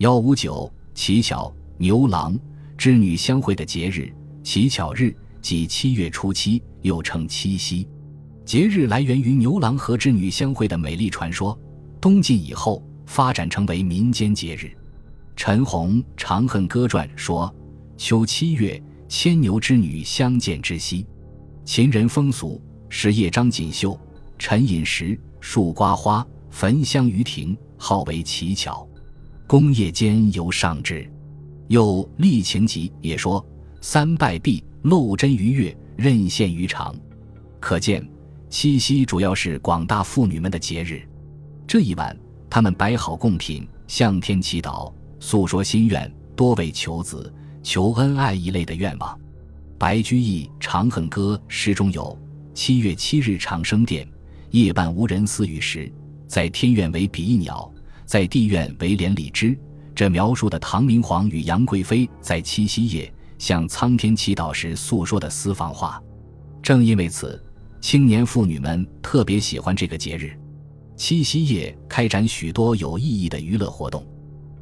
幺五九乞巧牛郎织女相会的节日，乞巧日即七月初七，又称七夕。节日来源于牛郎和织女相会的美丽传说。东晋以后发展成为民间节日。陈洪《长恨歌传》说：“秋七月，牵牛织女相见之夕。”秦人风俗是夜张锦绣，晨饮食，树瓜花，焚香于庭，号为乞巧。宫业间犹上之。又《丽情集》也说：“三拜毕，露真于月，任现于场。”可见七夕主要是广大妇女们的节日。这一晚，他们摆好贡品，向天祈祷，诉说心愿，多为求子、求恩爱一类的愿望。白居易《长恨歌》诗中有“七月七日长生殿，夜半无人私语时，在天愿为比翼鸟，在地院为连理枝”，这描述的唐明皇与杨贵妃在七夕夜向苍天祈祷时诉说的私房话。正因为此，青年妇女们特别喜欢这个节日。七夕夜开展许多有意义的娱乐活动。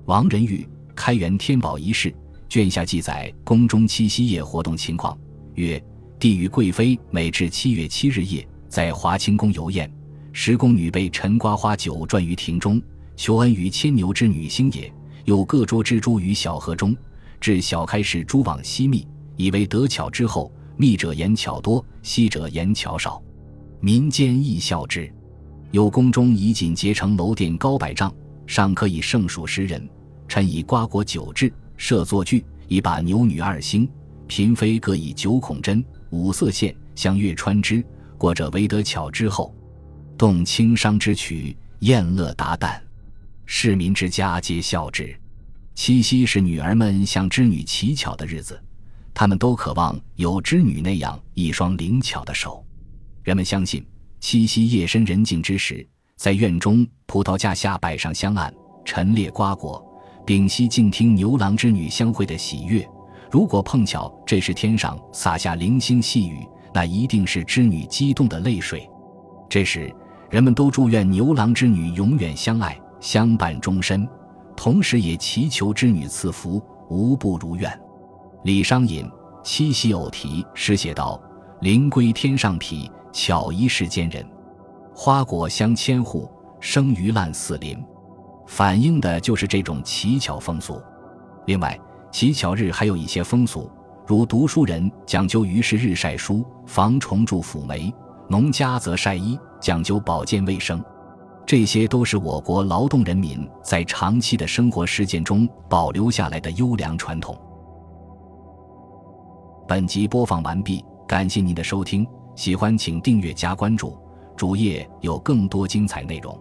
王仁玉《开元天宝遗事》卷下记载宫中七夕夜活动情况：曰，帝与贵妃每至七月七日夜，在华清宫游宴，十宫女被陈瓜花酒馔于庭中，求恩于牵牛之女星也。又各捉蜘蛛于小河中，至小开时蛛网稀密，以为得巧之后，密者言巧多，稀者言巧少，民间亦笑之。有宫中以锦结成楼殿高百丈，上可以胜数十人。臣以瓜果酒制，设作具，以把牛女二星，嫔妃各以九孔针、五色线相约穿之。过者唯得巧之后，动轻商之曲，宴乐达旦，市民之家皆孝之。七夕是女儿们向织女乞巧的日子，她们都渴望有织女那样一双灵巧的手。人们相信。七夕夜深人静之时，在院中葡萄架下摆上香案，陈列瓜果，屏息静听牛郎织女相会的喜悦。如果碰巧这时天上洒下零星细雨，那一定是织女激动的泪水。这时，人们都祝愿牛郎织女永远相爱，相伴终身，同时也祈求织女赐福，无不如愿。李商隐《七夕偶题》诗写道：“灵归天上匹。”巧一世间人，花果香千户，生鱼烂四邻，反映的就是这种乞巧风俗。另外，乞巧日还有一些风俗，如读书人讲究于是日晒书，防虫蛀腐霉；农家则晒衣，讲究保健卫生。这些都是我国劳动人民在长期的生活实践中保留下来的优良传统。本集播放完毕，感谢您的收听。喜欢请订阅加关注，主页有更多精彩内容。